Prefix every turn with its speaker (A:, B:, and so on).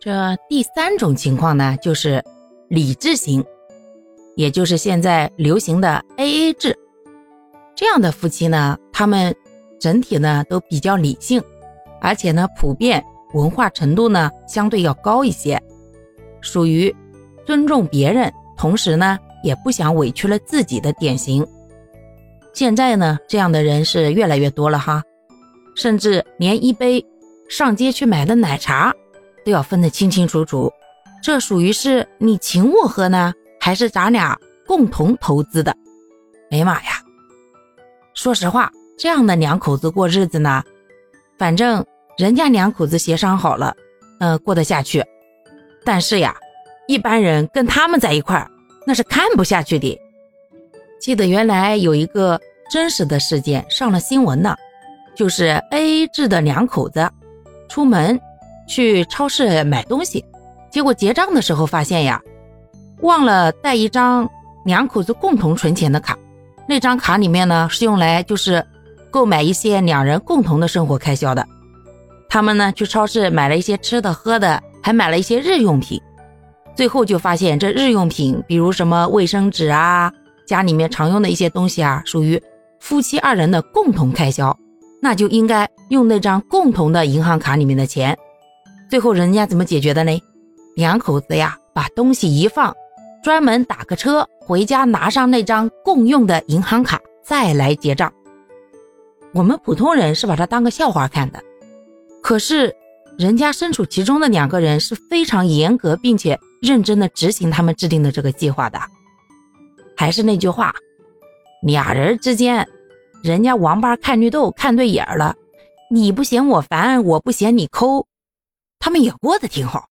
A: 这第三种情况呢，就是理智型，也就是现在流行的 AA 制。这样的夫妻呢，他们整体呢都比较理性，而且呢普遍文化程度呢相对要高一些，属于尊重别人，同时呢也不想委屈了自己的典型。现在呢这样的人是越来越多了哈，甚至连一杯上街去买的奶茶要分得清清楚楚，这属于是你请我喝呢，还是咱俩共同投资的？哎呀妈呀！说实话，这样的两口子过日子呢，反正人家两口子协商好了，嗯，过得下去。但是呀，一般人跟他们在一块儿，那是看不下去的。记得原来有一个真实的事件上了新闻呢，就是 A A 制的两口子出门去超市买东西，结果结账的时候发现呀，忘了带一张两口子共同存钱的卡。那张卡里面呢是用来就是购买一些两人共同的生活开销的。他们呢去超市买了一些吃的喝的，还买了一些日用品。最后就发现这日用品，比如什么卫生纸啊，家里面常用的一些东西啊，属于夫妻二人的共同开销，那就应该用那张共同的银行卡里面的钱。最后人家怎么解决的呢？两口子呀把东西一放。专门打个车回家，拿上那张共用的银行卡，再来结账。我们普通人是把它当个笑话看的，可是人家身处其中的两个人是非常严格并且认真的执行他们制定的这个计划的。还是那句话，俩人之间，人家王八看绿豆看对眼了，你不嫌我烦，我不嫌你抠，他们也过得挺好。